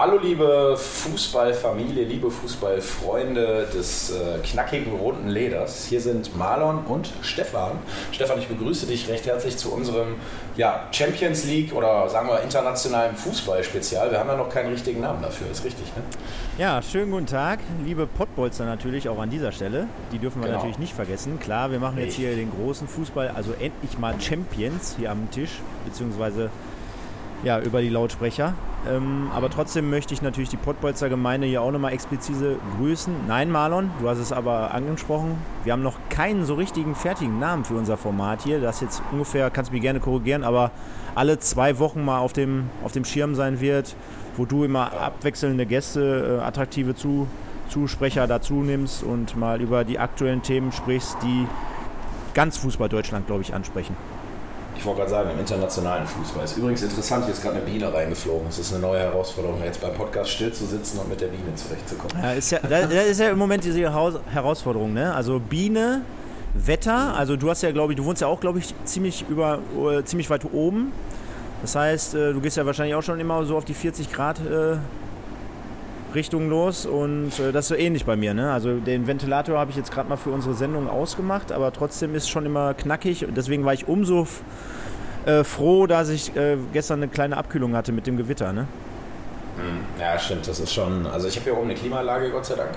Hallo liebe Fußballfamilie, liebe Fußballfreunde des äh, knackigen runden Leders. Hier sind Marlon und Stefan. Stefan, ich begrüße dich recht herzlich zu unserem ja, Champions League oder sagen wir internationalen Fußballspezial. Wir haben ja noch keinen richtigen Namen dafür, ist richtig, ne? Ja, schönen guten Tag, liebe Pottbolzer natürlich auch an dieser Stelle. Die dürfen wir genau. natürlich nicht vergessen. Klar, wir machen jetzt hier den großen Fußball, also endlich mal Champions hier am Tisch, beziehungsweise ja, über die Lautsprecher. Ähm, aber trotzdem möchte ich natürlich die Pottbolzer Gemeinde hier auch nochmal explizit grüßen. Nein, Marlon, du hast es aber angesprochen. Wir haben noch keinen so richtigen fertigen Namen für unser Format hier. Das jetzt ungefähr, kannst du mich gerne korrigieren, aber alle zwei Wochen mal auf dem, auf dem Schirm sein wird, wo du immer abwechselnde Gäste, äh, attraktive Zu Zusprecher dazu nimmst und mal über die aktuellen Themen sprichst, die ganz Fußball Deutschland, glaube ich, ansprechen. Ich wollte gerade sagen, im internationalen Fußball. Ist übrigens interessant, hier ist gerade eine Biene reingeflogen. Es ist eine neue Herausforderung, jetzt beim Podcast still zu sitzen und mit der Biene zurechtzukommen. Ja, ist ja, das ist ja im Moment diese Herausforderung. Ne? Also Biene, Wetter, also du hast ja, glaube ich, du wohnst ja auch, glaube ich, ziemlich, über, äh, ziemlich weit oben. Das heißt, äh, du gehst ja wahrscheinlich auch schon immer so auf die 40 Grad äh, Richtung los und äh, das ist so ähnlich bei mir. Ne? Also den Ventilator habe ich jetzt gerade mal für unsere Sendung ausgemacht, aber trotzdem ist schon immer knackig. Deswegen war ich umso äh, froh, dass ich äh, gestern eine kleine Abkühlung hatte mit dem Gewitter. Ne? Hm, ja, stimmt. Das ist schon. Also ich habe hier oben eine Klimaanlage, Gott sei Dank.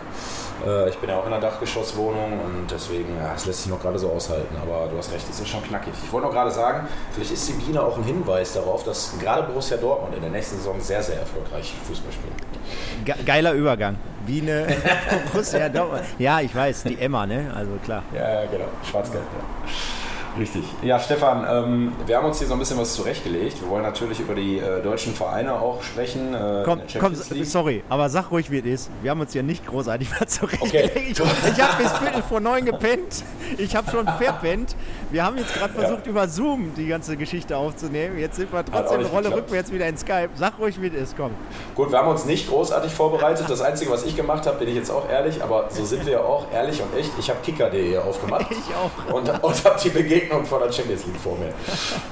Äh, ich bin ja auch in einer Dachgeschosswohnung und deswegen, ja, es lässt sich noch gerade so aushalten. Aber du hast recht, es ist schon knackig. Ich wollte noch gerade sagen, vielleicht ist die Biene auch ein Hinweis darauf, dass gerade Borussia Dortmund in der nächsten Saison sehr, sehr erfolgreich Fußball spielt. Geiler Übergang. Biene, Borussia Dortmund. Ja, ich weiß, die Emma, ne? Also klar. Ja, genau. Schwarz-Gelb, ja. Richtig. Ja, Stefan, ähm, wir haben uns hier so ein bisschen was zurechtgelegt. Wir wollen natürlich über die äh, deutschen Vereine auch sprechen. Äh, komm, komm, sorry, aber sag ruhig, wie es ist. Wir haben uns hier nicht großartig was zurechtgelegt. Okay. Ich, ich habe bis Viertel vor neun gepennt. Ich habe schon verpennt. Wir haben jetzt gerade versucht, ja. über Zoom die ganze Geschichte aufzunehmen. Jetzt sind wir trotzdem eine Rolle rückwärts wieder in Skype. Sag ruhig, wie es ist, komm. Gut, wir haben uns nicht großartig vorbereitet. Das Einzige, was ich gemacht habe, bin ich jetzt auch ehrlich, aber so sind wir ja auch ehrlich und echt. Ich habe kicker.de aufgemacht. Ich auch. Und, und habe die Begegnung Begegnung von der Champions League vor mir.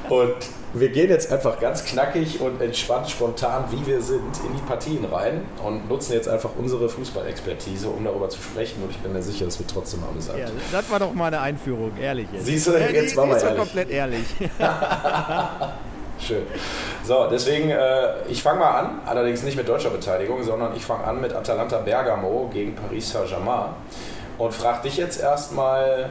Und wir gehen jetzt einfach ganz knackig und entspannt, spontan, wie wir sind, in die Partien rein und nutzen jetzt einfach unsere Fußballexpertise, um darüber zu sprechen. Und ich bin mir sicher, es wird trotzdem amüsant. Ja, das war doch mal eine Einführung, ehrlich. Jetzt. Siehst du, jetzt war mal ehrlich. komplett ehrlich. Schön. So, deswegen, äh, ich fange mal an, allerdings nicht mit deutscher Beteiligung, sondern ich fange an mit Atalanta Bergamo gegen Paris Saint-Germain und frage dich jetzt erstmal,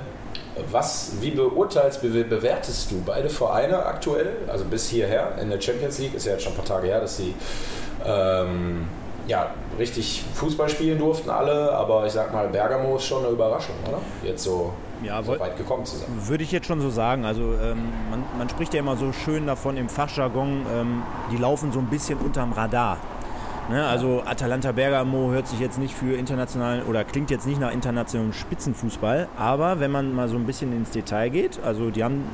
was, wie beurteilst, bewertest du beide Vereine aktuell, also bis hierher in der Champions League, ist ja jetzt schon ein paar Tage her, dass sie ähm, ja, richtig Fußball spielen durften alle, aber ich sag mal, Bergamo ist schon eine Überraschung, oder? Jetzt so, ja, so weit gekommen zu sein. Würde ich jetzt schon so sagen. Also ähm, man, man, spricht ja immer so schön davon im Fachjargon, ähm, die laufen so ein bisschen unterm Radar. Ne, also Atalanta Bergamo hört sich jetzt nicht für internationalen oder klingt jetzt nicht nach internationalem Spitzenfußball, aber wenn man mal so ein bisschen ins Detail geht, also die haben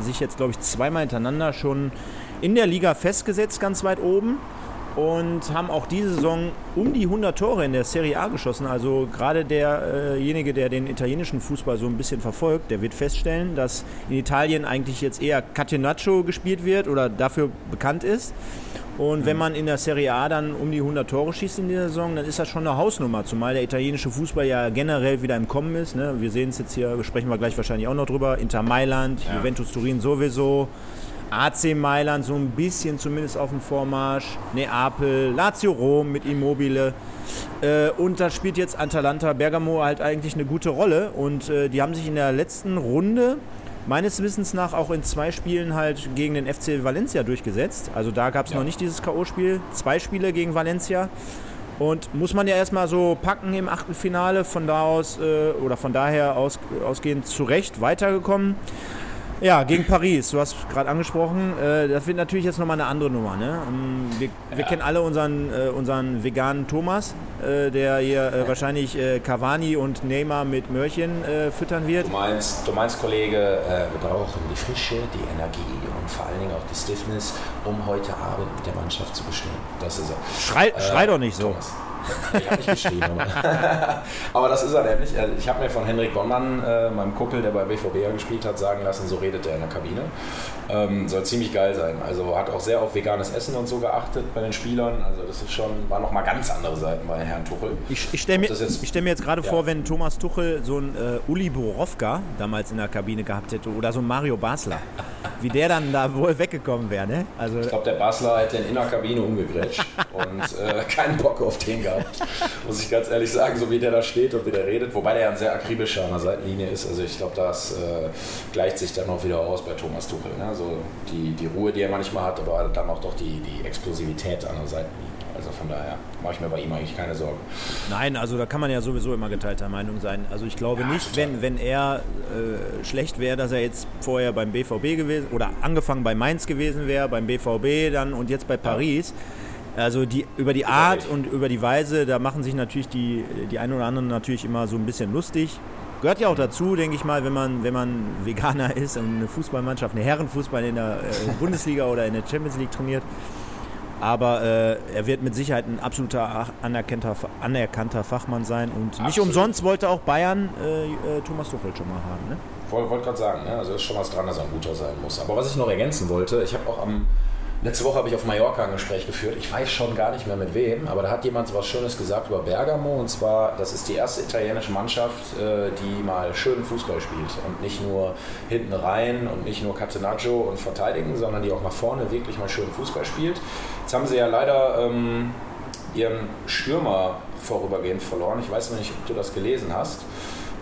sich jetzt glaube ich zweimal hintereinander schon in der Liga festgesetzt, ganz weit oben und haben auch diese Saison um die 100 Tore in der Serie A geschossen. Also gerade derjenige, der den italienischen Fußball so ein bisschen verfolgt, der wird feststellen, dass in Italien eigentlich jetzt eher Catenaccio gespielt wird oder dafür bekannt ist. Und wenn man in der Serie A dann um die 100 Tore schießt in dieser Saison, dann ist das schon eine Hausnummer, zumal der italienische Fußball ja generell wieder im Kommen ist. Ne? Wir sehen es jetzt hier, sprechen wir gleich wahrscheinlich auch noch drüber. Inter Mailand, ja. Juventus Turin sowieso, AC Mailand so ein bisschen zumindest auf dem Vormarsch, Neapel, Lazio Rom mit Immobile. Äh, und da spielt jetzt Atalanta Bergamo halt eigentlich eine gute Rolle. Und äh, die haben sich in der letzten Runde meines Wissens nach auch in zwei Spielen halt gegen den FC Valencia durchgesetzt. Also da gab es ja. noch nicht dieses K.O.-Spiel. Zwei Spiele gegen Valencia. Und muss man ja erstmal so packen im Achtelfinale, von da aus äh, oder von daher aus, ausgehend zu Recht weitergekommen. Ja, gegen Paris, du hast gerade angesprochen. Äh, das wird natürlich jetzt nochmal eine andere Nummer. Ne? Ähm, wir, wir ja. kennen alle unseren, äh, unseren veganen Thomas, äh, der hier äh, wahrscheinlich äh, Cavani und Neymar mit Mörchen äh, füttern wird. Du meinst, du meinst Kollege, wir brauchen die Frische, die Energie und vor allen Dingen auch die Stiffness, um heute Abend mit der Mannschaft zu bestehen. Das ist er. Schrei, schrei doch nicht so. Thomas. Ich habe nicht geschrieben. aber, aber das ist er nämlich. Ich habe mir von Henrik Bonnmann, äh, meinem Kumpel, der bei BVB ja gespielt hat, sagen lassen, so redet er in der Kabine. Ähm, soll ziemlich geil sein. Also hat auch sehr auf veganes Essen und so geachtet bei den Spielern. Also das ist schon, war nochmal ganz andere Seiten bei Herrn Tuchel. Ich, ich stelle mir, stell mir jetzt gerade ja. vor, wenn Thomas Tuchel so ein äh, Uli Borowka damals in der Kabine gehabt hätte oder so ein Mario Basler, wie der dann da wohl weggekommen wäre. Ne? Also, ich glaube, der Basler hätte in der Kabine umgegrätscht und äh, keinen Bock auf den gehabt. Muss ich ganz ehrlich sagen, so wie der da steht und wie der redet. Wobei der ja ein sehr akribischer an der Seitenlinie ist. Also ich glaube, das äh, gleicht sich dann auch wieder aus bei Thomas Tuchel. Ne? Also die, die Ruhe, die er manchmal hat, aber dann auch doch die, die Explosivität an der Seitenlinie. Also von daher mache ich mir bei ihm eigentlich keine Sorgen. Nein, also da kann man ja sowieso immer geteilter Meinung sein. Also ich glaube ja, nicht, wenn, wenn er äh, schlecht wäre, dass er jetzt vorher beim BVB gewesen oder angefangen bei Mainz gewesen wäre, beim BVB dann und jetzt bei Paris. Ja. Also die, über die Art und über die Weise, da machen sich natürlich die, die einen oder anderen natürlich immer so ein bisschen lustig. Gehört ja auch dazu, denke ich mal, wenn man, wenn man Veganer ist und eine Fußballmannschaft, eine Herrenfußball in der äh, Bundesliga oder in der Champions League trainiert. Aber äh, er wird mit Sicherheit ein absoluter anerkannter, anerkannter Fachmann sein. Und Absolut. nicht umsonst wollte auch Bayern äh, äh Thomas Tuchel schon mal haben. Ne? Wollte gerade sagen, ne? also ist schon was dran, dass er ein guter sein muss. Aber was ich noch ergänzen wollte, ich habe auch am Letzte Woche habe ich auf Mallorca ein Gespräch geführt. Ich weiß schon gar nicht mehr mit wem, aber da hat jemand was Schönes gesagt über Bergamo. Und zwar, das ist die erste italienische Mannschaft, äh, die mal schön Fußball spielt. Und nicht nur hinten rein und nicht nur Catenaccio und verteidigen, sondern die auch nach vorne wirklich mal schön Fußball spielt. Jetzt haben sie ja leider ähm, ihren Stürmer vorübergehend verloren. Ich weiß nicht, ob du das gelesen hast.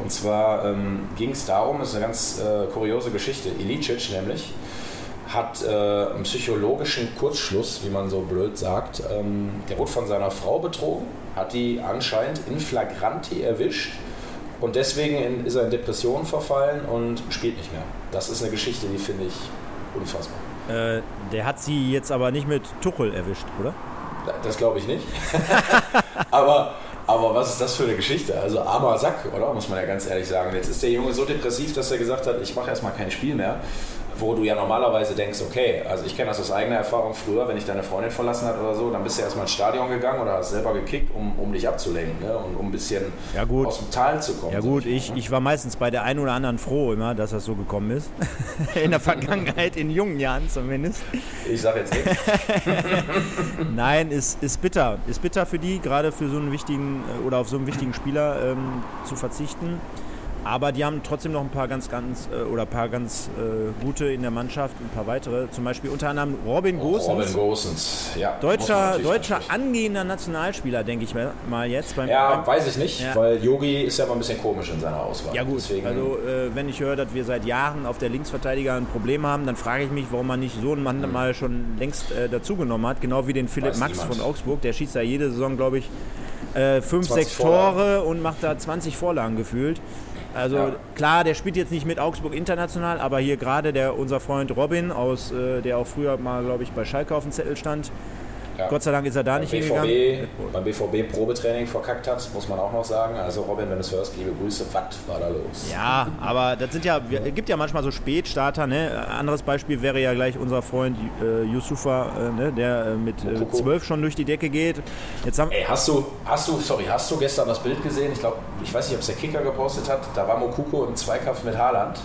Und zwar ähm, ging es darum, ist eine ganz äh, kuriose Geschichte, Ilicic nämlich, hat äh, einen psychologischen Kurzschluss, wie man so blöd sagt. Ähm, der wurde von seiner Frau betrogen, hat die anscheinend in flagranti erwischt und deswegen in, ist er in Depressionen verfallen und spielt nicht mehr. Das ist eine Geschichte, die finde ich unfassbar. Äh, der hat sie jetzt aber nicht mit Tuchel erwischt, oder? Das glaube ich nicht. aber, aber was ist das für eine Geschichte? Also armer Sack, oder? Muss man ja ganz ehrlich sagen. Jetzt ist der Junge so depressiv, dass er gesagt hat, ich mache erstmal kein Spiel mehr wo du ja normalerweise denkst, okay, also ich kenne das aus eigener Erfahrung früher, wenn ich deine Freundin verlassen hat oder so, dann bist du erstmal ins Stadion gegangen oder hast selber gekickt, um, um dich abzulenken ne? und um ein bisschen ja aus dem Tal zu kommen. Ja gut, ich, ich war meistens bei der einen oder anderen froh immer, dass das so gekommen ist. in der Vergangenheit, in jungen Jahren zumindest. Ich sage jetzt nichts. Nein, ist, ist bitter. Ist bitter für die, gerade für so einen wichtigen äh, oder auf so einen wichtigen Spieler ähm, zu verzichten. Aber die haben trotzdem noch ein paar ganz, ganz äh, oder paar ganz äh, gute in der Mannschaft, ein paar weitere. Zum Beispiel unter anderem Robin Gosens. Robin Gosens, ja. Deutscher, deutscher angehender Nationalspieler, denke ich mal jetzt. Beim, ja, beim, weiß ich nicht, ja. weil Yogi ist ja mal ein bisschen komisch in seiner Auswahl. Ja gut, Deswegen, also äh, wenn ich höre, dass wir seit Jahren auf der Linksverteidiger ein Problem haben, dann frage ich mich, warum man nicht so einen Mann mhm. mal schon längst äh, dazugenommen hat. Genau wie den Philipp weiß Max niemand. von Augsburg. Der schießt ja jede Saison, glaube ich, äh, fünf, sechs Tore und macht da 20 Vorlagen gefühlt. Also ja. klar, der spielt jetzt nicht mit Augsburg international, aber hier gerade der unser Freund Robin aus, äh, der auch früher mal, glaube ich, bei Schalke auf dem Zettel stand, ja. Gott sei Dank ist er da beim nicht BVB, hingegangen. Beim BVB Probetraining verkackt hat, muss man auch noch sagen. Also Robin, wenn du es hörst, liebe Grüße, was war da los? Ja, aber das sind ja, es gibt ja manchmal so Spätstarter. Ne? Anderes Beispiel wäre ja gleich unser Freund äh, Yusufa, äh, ne? der äh, mit äh, zwölf schon durch die Decke geht. Jetzt haben Ey, hast du, hast du, sorry, hast du gestern das Bild gesehen? Ich glaube, ich weiß nicht, ob es der Kicker gepostet hat. Da war Mokuko im Zweikampf mit Haaland.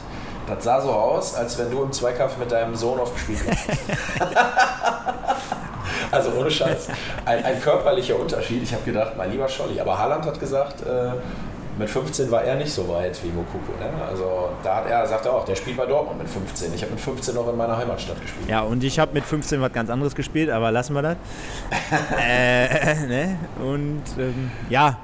Das sah so aus, als wenn du im Zweikampf mit deinem Sohn aufgespielt hast. Also ohne Scheiß. Ein, ein körperlicher Unterschied. Ich habe gedacht, mein lieber Scholli. Aber Haaland hat gesagt, äh, mit 15 war er nicht so weit wie Mokoko. Ne? Also da hat er, sagt er auch, der spielt bei Dortmund mit 15. Ich habe mit 15 noch in meiner Heimatstadt gespielt. Ja, und ich habe mit 15 was ganz anderes gespielt, aber lassen wir das. äh, ne? Und ähm, ja,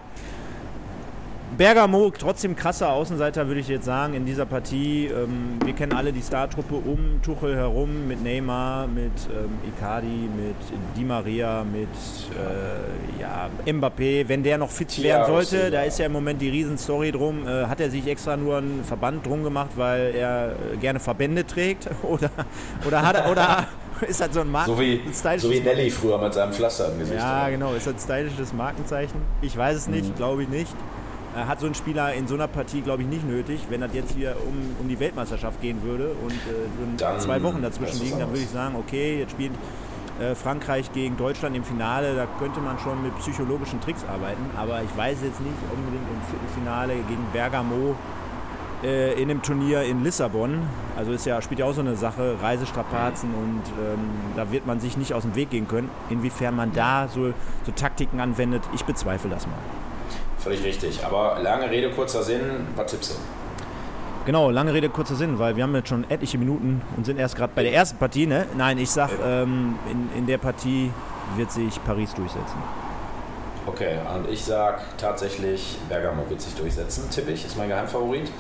Bergamo trotzdem krasser Außenseiter, würde ich jetzt sagen, in dieser Partie. Ähm, wir kennen alle die Startruppe um Tuchel herum mit Neymar, mit ähm, Icardi, mit Di Maria, mit äh, ja, Mbappé. Wenn der noch fit werden sollte, da ist ja im Moment die Riesenstory drum. Äh, hat er sich extra nur einen Verband drum gemacht, weil er äh, gerne Verbände trägt? Oder, oder hat er. Oder, ist halt so ein Marken so wie, so wie Nelly früher mit seinem Pflaster im Gesicht. Ja, genau. Ist das ein stylisches Markenzeichen? Ich weiß es nicht, mhm. glaube ich nicht. Äh, hat so ein Spieler in so einer Partie, glaube ich, nicht nötig. Wenn das jetzt hier um, um die Weltmeisterschaft gehen würde und äh, dann, zwei Wochen dazwischen liegen, dann würde ich sagen, okay, jetzt spielt Äh, Frankreich gegen Deutschland im Finale, da könnte man schon mit psychologischen Tricks arbeiten, aber ich weiß jetzt nicht unbedingt im Viertelfinale gegen Bergamo äh, in dem Turnier in Lissabon. Also ist ja, spielt ja auch so eine Sache, Reisestrapazen und ähm, da wird man sich nicht aus dem Weg gehen können. Inwiefern man da so, so Taktiken anwendet, ich bezweifle das mal. Völlig richtig. Aber lange Rede, kurzer Sinn, was tippst du? Genau, lange Rede, kurzer Sinn, weil wir haben jetzt schon etliche Minuten und sind erst gerade bei der ersten Partie. Ne? Nein, ich sag, ähm, in, in der Partie wird sich Paris durchsetzen. Okay, und ich sag tatsächlich, Bergamo wird sich durchsetzen, tippe ich, ist mein Geheimfavorit.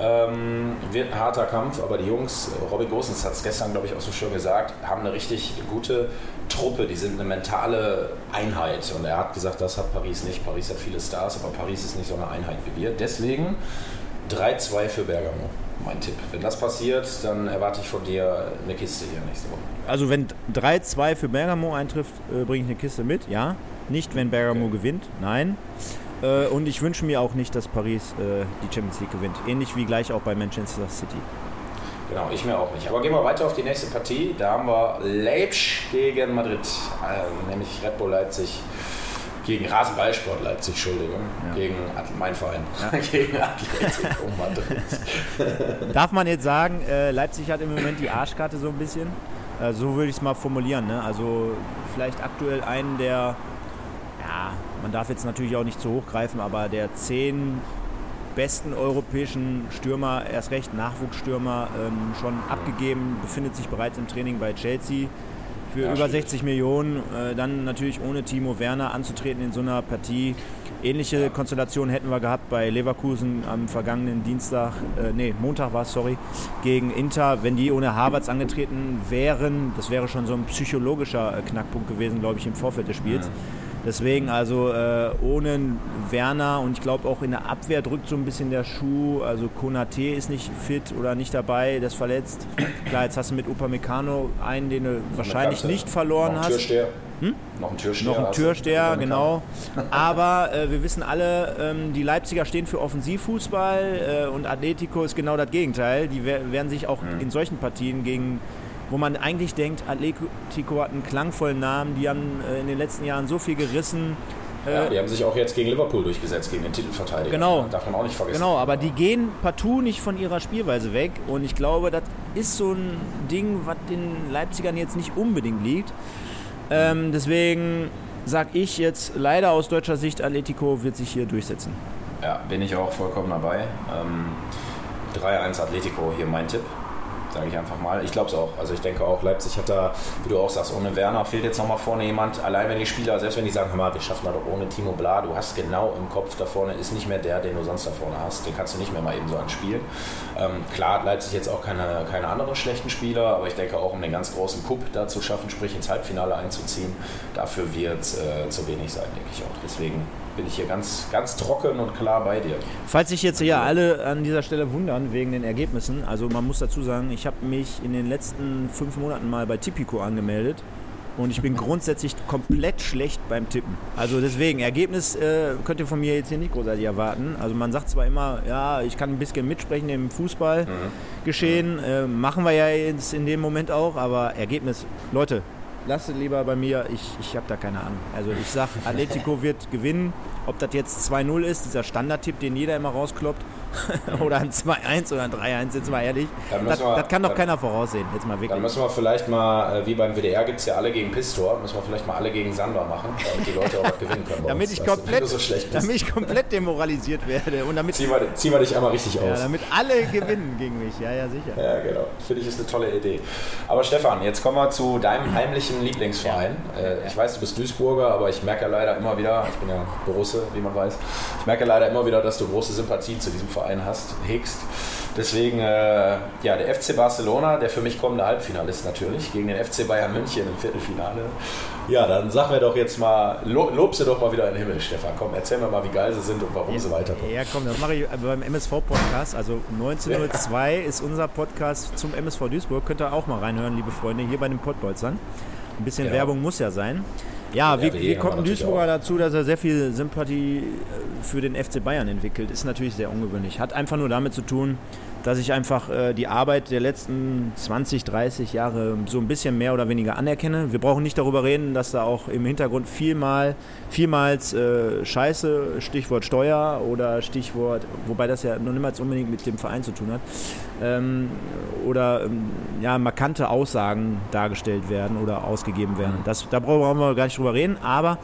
Ähm, wird ein harter Kampf, aber die Jungs, Robin Gosens hat es gestern, glaube ich, auch so schön gesagt, haben eine richtig gute Truppe, die sind eine mentale Einheit. Und er hat gesagt, das hat Paris nicht. Paris hat viele Stars, aber Paris ist nicht so eine Einheit wie wir. Deswegen 3-2 für Bergamo, mein Tipp. Wenn das passiert, dann erwarte ich von dir eine Kiste hier nächste Woche. Also wenn 3-2 für Bergamo eintrifft, äh, bringe ich eine Kiste mit, ja. Nicht, wenn Bergamo okay. gewinnt, nein. Äh, und ich wünsche mir auch nicht, dass Paris äh, die Champions League gewinnt. Ähnlich wie gleich auch bei Manchester City. Genau, ich mir auch nicht. Aber gehen wir weiter auf die nächste Partie. Da haben wir Leipzig gegen Madrid, äh, nämlich Red Bull Leipzig gegen Rasenballsport Leipzig, Entschuldigung, ja. gegen mein Verein, ja. gegen Atletico Madrid. Darf man jetzt sagen, äh, Leipzig hat im Moment die Arschkarte so ein bisschen? Äh, so würde ich es mal formulieren. Ne? Also vielleicht aktuell einen der ja, man darf jetzt natürlich auch nicht zu hoch greifen, aber der zehn besten europäischen Stürmer, erst recht Nachwuchsstürmer, ähm, schon abgegeben, befindet sich bereits im Training bei Chelsea für ja, über 60 Millionen. Äh, dann natürlich ohne Timo Werner anzutreten in so einer Partie. Ähnliche ja. Konstellation hätten wir gehabt bei Leverkusen am vergangenen Dienstag, äh, nee, Montag war es, sorry, gegen Inter. Wenn die ohne Havertz angetreten wären, das wäre schon so ein psychologischer äh, Knackpunkt gewesen, glaube ich, im Vorfeld des Spiels. Ja. Deswegen also äh, ohne Werner und ich glaube auch in der Abwehr drückt so ein bisschen der Schuh. Also Konate ist nicht fit oder nicht dabei, das verletzt. Klar, jetzt hast du mit Upamecano einen, den du wahrscheinlich nicht verloren noch hast. Türsteher. Hm? Noch ein Türsteher. Noch ein Türsteher, genau. Aber äh, wir wissen alle, ähm, die Leipziger stehen für Offensivfußball äh, und Atletico ist genau das Gegenteil. Die werden sich auch mhm. in solchen Partien gegen wo man eigentlich denkt, Atletico hat einen klangvollen Namen, die haben äh, in den letzten Jahren so viel gerissen. Äh, ja, die haben sich auch jetzt gegen Liverpool durchgesetzt, gegen den Titelverteidiger. Genau. Darf man auch nicht vergessen. Genau, aber die gehen partout nicht von ihrer Spielweise weg. Und ich glaube, das ist so ein Ding, was den Leipzigern jetzt nicht unbedingt liegt. Ähm, deswegen sage ich jetzt leider aus deutscher Sicht, Atletico wird sich hier durchsetzen. Ja, bin ich auch vollkommen dabei. Ähm, 3-1 Atletico, hier mein Tipp sage ich einfach mal. Ich glaube es auch. Also ich denke auch, Leipzig hat da, wie du auch sagst, ohne Werner fehlt jetzt nochmal vorne jemand. Allein wenn die Spieler, selbst wenn die sagen, hör mal, wir schaffen das doch ohne Timo Bla, du hast genau im Kopf da vorne, ist nicht mehr der, den du sonst da vorne hast. Den kannst du nicht mehr mal eben so anspielen. Ähm, klar hat Leipzig jetzt auch keine, keine anderen schlechten Spieler, aber ich denke auch, um den ganz großen Cup da zu schaffen, sprich ins Halbfinale einzuziehen, dafür wird es äh, zu wenig sein, denke ich auch. Deswegen bin ich hier ganz, ganz trocken und klar bei dir. Falls sich jetzt hier alle an dieser Stelle wundern wegen den Ergebnissen, also man muss dazu sagen, ich habe mich in den letzten fünf Monaten mal bei Tipico angemeldet und ich bin grundsätzlich komplett schlecht beim Tippen. Also deswegen, Ergebnis äh, könnt ihr von mir jetzt hier nicht großartig erwarten. Also man sagt zwar immer, ja, ich kann ein bisschen mitsprechen im Fußballgeschehen, mhm. äh, machen wir ja jetzt in dem Moment auch, aber Ergebnis, Leute, lasst es lieber bei mir. Ich, ich habe da keine Ahnung. Also ich sage, Atletico wird gewinnen. Ob das jetzt 2-0 ist, dieser Standardtipp, den jeder immer rauskloppt, oder ein 2-1 oder ein 3-1, jetzt mal ehrlich. Das, wir, das, kann doch dann, keiner voraussehen, jetzt mal wirklich. Dann müssen wir vielleicht mal, äh, wie beim WDR gibt es ja alle gegen Pistor, müssen wir vielleicht mal alle gegen Sandra machen, damit die Leute auch gewinnen können. damit, ich komplett, so damit ich komplett demoralisiert werde. Und damit, zieh, mal, zieh mal dich einmal richtig aus. Ja, damit alle gewinnen gegen mich, ja, ja, sicher. Ja, genau. Finde ich ist eine tolle Idee. Aber Stefan, jetzt kommen wir zu deinem heimlichen Lieblingsverein. Ja. Äh, ich weiß, du bist Duisburger, aber ich merke ja leider immer wieder, ich bin ja Borusse, wie man weiß, ich merke leider immer wieder, dass du große Sympathie zu diesem Verein hast, hegst. Deswegen, äh, ja, der FC Barcelona, der für mich kommende Halbfinalist natürlich, gegen den FC Bayern München im Viertelfinale. Ja, dann sag mir doch jetzt mal, lo, lob sie doch mal wieder in den Himmel, Stefan. Komm, erzähl mir mal, wie geil sie sind und warum ja, sie weiterkommen. Ja, komm, das mache ich beim MSV-Podcast. Also 1902 ja. ist unser Podcast zum MSV Duisburg. Könnt ihr auch mal reinhören, liebe Freunde, hier bei den Pottbolzern. Ein bisschen ja. Werbung muss ja sein. Ja, wie, wie kommt ein Duisburger dazu, dass er sehr viel Sympathie äh, für den FC Bayern entwickelt? Ist natürlich sehr ungewöhnlich. Hat einfach nur damit zu tun, dass ich einfach äh, die Arbeit der letzten 20, 30 Jahre so ein bisschen mehr oder weniger anerkenne. Wir brauchen nicht darüber reden, dass da auch im Hintergrund vielmal, vielmals äh, Scheiße, Stichwort Steuer oder Stichwort, wobei das ja noch niemals unbedingt mit dem Verein zu tun hat, ähm, oder ähm, ja, markante Aussagen dargestellt werden oder ausgegeben werden. Das, da brauchen wir gar nicht drüber reden, aber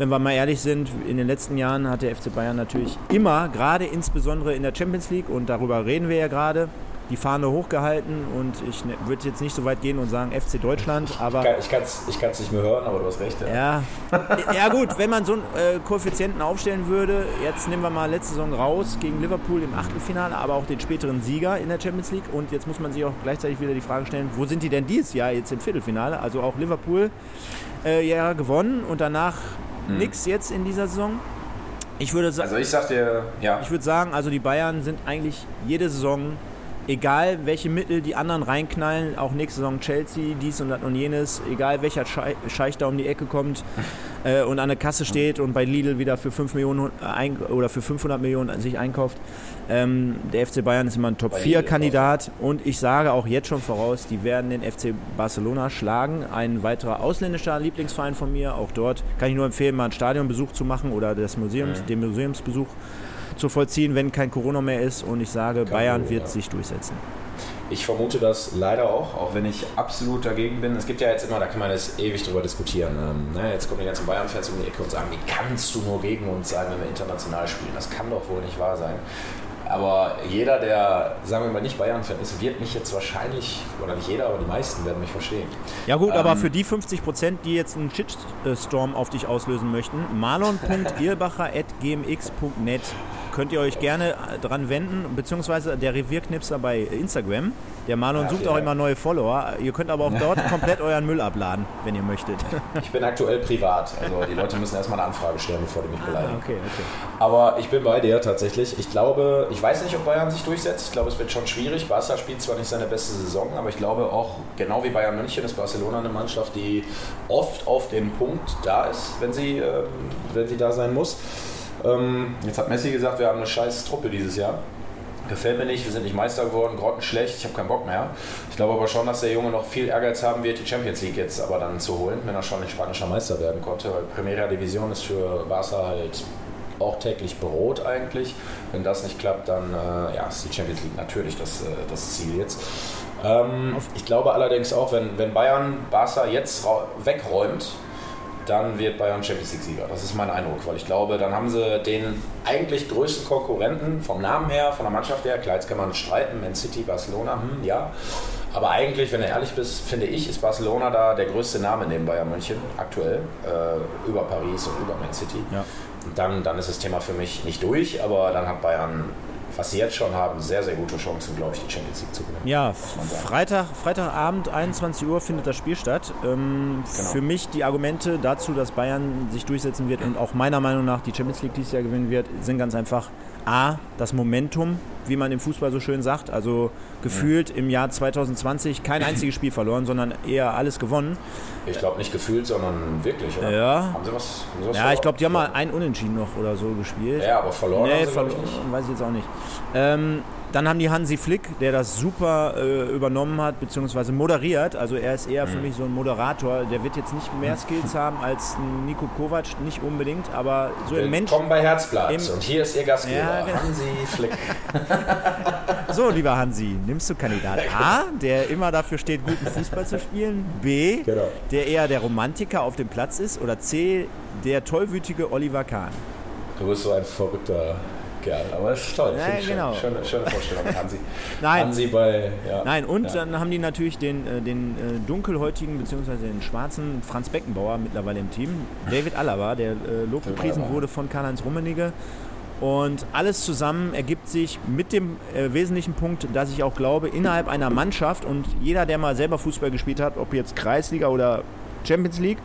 wenn wir mal ehrlich sind, in den letzten Jahren hat der FC Bayern natürlich immer, gerade insbesondere in der Champions League, und darüber reden wir ja gerade, die Fahne hochgehalten und ich ne, würde jetzt nicht so weit gehen und sagen FC Deutschland, aber... Ich kann es ich nicht mehr hören, aber du hast recht. Ja, ja, ja gut, wenn man so einen äh, Koeffizienten aufstellen würde, jetzt nehmen wir mal letzte Saison raus gegen Liverpool im Achtelfinale, aber auch den späteren Sieger in der Champions League und jetzt muss man sich auch gleichzeitig wieder die Frage stellen, wo sind die denn dieses Jahr jetzt im Viertelfinale? Also auch Liverpool äh, ja gewonnen und danach hm. nichts jetzt in dieser Saison. Ich würde sagen, also ich sag dir, ja. Ich würde sagen, also die Bayern sind eigentlich jede Saison egal welche Mittel die anderen reinknallen, auch nächste Saison Chelsea, dies und das und jenes, egal welcher Scheich da um die Ecke kommt äh, und an der Kasse steht und bei Lidl wieder für 5 Millionen ein, oder für 500 Millionen sich einkauft. Ähm, der FC Bayern ist immer ein Top-4-Kandidat und ich sage auch jetzt schon voraus, die werden den FC Barcelona schlagen. Ein weiterer ausländischer Lieblingsverein von mir, auch dort kann ich nur empfehlen, mal einen Stadionbesuch zu machen oder das Museums, mhm. den Museumsbesuch zu vollziehen, wenn kein Corona mehr ist. Und ich sage, kein Bayern Corona. wird sich durchsetzen. Ich vermute das leider auch, auch wenn ich absolut dagegen bin. Es gibt ja jetzt immer, da kann man jetzt ewig drüber diskutieren. Ähm, ne? Jetzt kommen die ganzen Bayern-Fans um die Ecke und sagen, wie kannst du nur gegen uns sein, wenn wir international spielen? Das kann doch wohl nicht wahr sein. Aber jeder, der, sagen wir mal, nicht Bayern-Fan ist, wird mich jetzt wahrscheinlich, oder nicht jeder, aber die meisten werden mich verstehen. Ja gut, ähm, aber für die 50 Prozent, die jetzt einen Shitstorm auf dich auslösen möchten, marlon.irbacher.gmx.net könnt ihr euch gerne dran wenden, beziehungsweise der Revierknipser bei Instagram. Der Marlon ja, sucht auch immer neue Follower. Ihr könnt aber auch dort komplett euren Müll abladen, wenn ihr möchtet. Ich bin aktuell privat, also die Leute müssen erstmal eine Anfrage stellen, bevor die mich beleidigen. Ah, okay, okay. Aber ich bin bei dir tatsächlich. Ich glaube, ich weiß nicht, ob Bayern sich durchsetzt. Ich glaube, es wird schon schwierig. Barca spielt zwar nicht seine beste Saison, aber ich glaube auch, genau wie Bayern München, ist Barcelona eine Mannschaft, die oft auf den Punkt da ist, wenn sie, ähm, wenn sie da sein muss. Ähm, jetzt hat Messi gesagt, wir haben eine scheiß Truppe dieses Jahr. Gefällt mir nicht, wir sind nicht Meister geworden, grottenschlecht, ich habe keinen Bock mehr. Ich glaube aber schon, dass der Junge noch viel Ehrgeiz haben wird, die Champions League jetzt aber dann zu holen, wenn er schon nicht spanischer Meister werden konnte. Weil Primera Division ist für Barca halt auch täglich Brot eigentlich. Wenn das nicht klappt, dann äh, ja, ist die Champions League natürlich das, äh, das Ziel jetzt. Ähm, ich glaube allerdings auch, wenn, wenn Bayern Barca jetzt wegräumt, dann wird Bayern Champions League-Sieger. Das ist mein Eindruck, weil ich glaube, dann haben sie den eigentlich größten Konkurrenten vom Namen her, von der Mannschaft her, klar, jetzt kann man streiten, Man City, Barcelona, hm, ja. Aber eigentlich, wenn du ehrlich bist, finde ich, ist Barcelona da der größte Name neben Bayern München aktuell, äh, über Paris und über Man City. Ja. Und dann, dann ist das Thema für mich nicht durch, aber dann hat Bayern was sie jetzt schon haben, sehr, sehr gute Chancen, glaube ich, die Champions League zu gewinnen. Ja, Freitag, Freitagabend, 21 Uhr findet das Spiel statt. Ähm, genau. Für mich die Argumente dazu, dass Bayern sich durchsetzen wird und auch meiner Meinung nach die Champions League dieses Jahr gewinnen wird, sind ganz einfach A, das Momentum, wie man im Fußball so schön sagt. Also gefühlt im Jahr 2020 kein einziges Spiel verloren, sondern eher alles gewonnen. Ich glaube nicht gefühlt, sondern wirklich, oder? Ja. Haben sie was? Haben sie was ja, ich glaube, die haben mal ein Unentschieden noch oder so gespielt. Ja, aber verloren nee, haben sie, verloren, nicht. weiß ich jetzt auch nicht. Ähm, dann haben die Hansi Flick, der das super äh, übernommen hat, beziehungsweise moderiert. Also er ist eher mhm. für mich so ein Moderator. Der wird jetzt nicht mehr Skills haben als Nico Kovac, nicht unbedingt, aber so im Mensch. Willkommen bei Herzblatt. und hier ist Ihr Gastgeber, ja, genau. Hansi Flick. so, lieber Hansi, nimmst du Kandidat A, der immer dafür steht, guten Fußball zu spielen, B, genau. der eher der Romantiker auf dem Platz ist, oder C, der tollwütige Oliver Kahn? Du bist so ein verrückter Kerl. Aber es ist toll. Ja, genau. Schöne, schöne Vorstellung Hansi. Nein. Hansi bei, ja. Nein, und ja. dann haben die natürlich den, äh, den äh, dunkelhäutigen bzw. den schwarzen Franz Beckenbauer mittlerweile im Team. David Alaba, der äh, lobgepriesen wurde von Karl-Heinz Rummenigge. Und alles zusammen ergibt sich mit dem äh, wesentlichen Punkt, dass ich auch glaube, innerhalb einer Mannschaft und jeder, der mal selber Fußball gespielt hat, ob jetzt Kreisliga oder Champions League,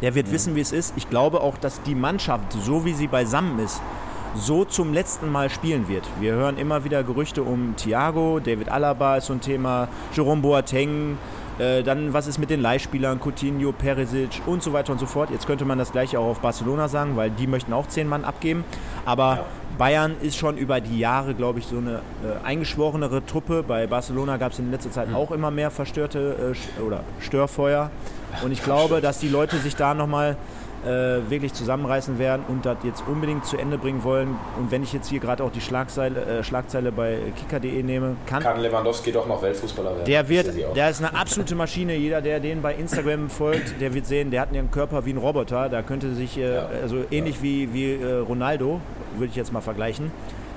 der wird mhm. wissen, wie es ist. Ich glaube auch, dass die Mannschaft, so wie sie beisammen ist, so zum letzten Mal spielen wird. Wir hören immer wieder Gerüchte um Thiago, David Alaba ist so ein Thema, Jerome Boateng, äh, dann was ist mit den Leihspielern, Coutinho, Perisic und so weiter und so fort. Jetzt könnte man das gleiche auch auf Barcelona sagen, weil die möchten auch zehn Mann abgeben. Aber ja. Bayern ist schon über die Jahre, glaube ich, so eine äh, eingeschworenere Truppe. Bei Barcelona gab es in letzter Zeit mhm. auch immer mehr verstörte äh, oder Störfeuer. Und ich glaube, dass die Leute sich da nochmal äh, wirklich zusammenreißen werden und das jetzt unbedingt zu Ende bringen wollen. Und wenn ich jetzt hier gerade auch die Schlagzeile, äh, Schlagzeile bei kicker.de nehme, kann, kann Lewandowski doch noch Weltfußballer werden. Der wird, der ist eine absolute Maschine. Jeder, der den bei Instagram folgt, der wird sehen, der hat einen Körper wie ein Roboter. Da könnte sich, äh, ja. also ähnlich ja. wie, wie äh, Ronaldo, würde ich jetzt mal vergleichen.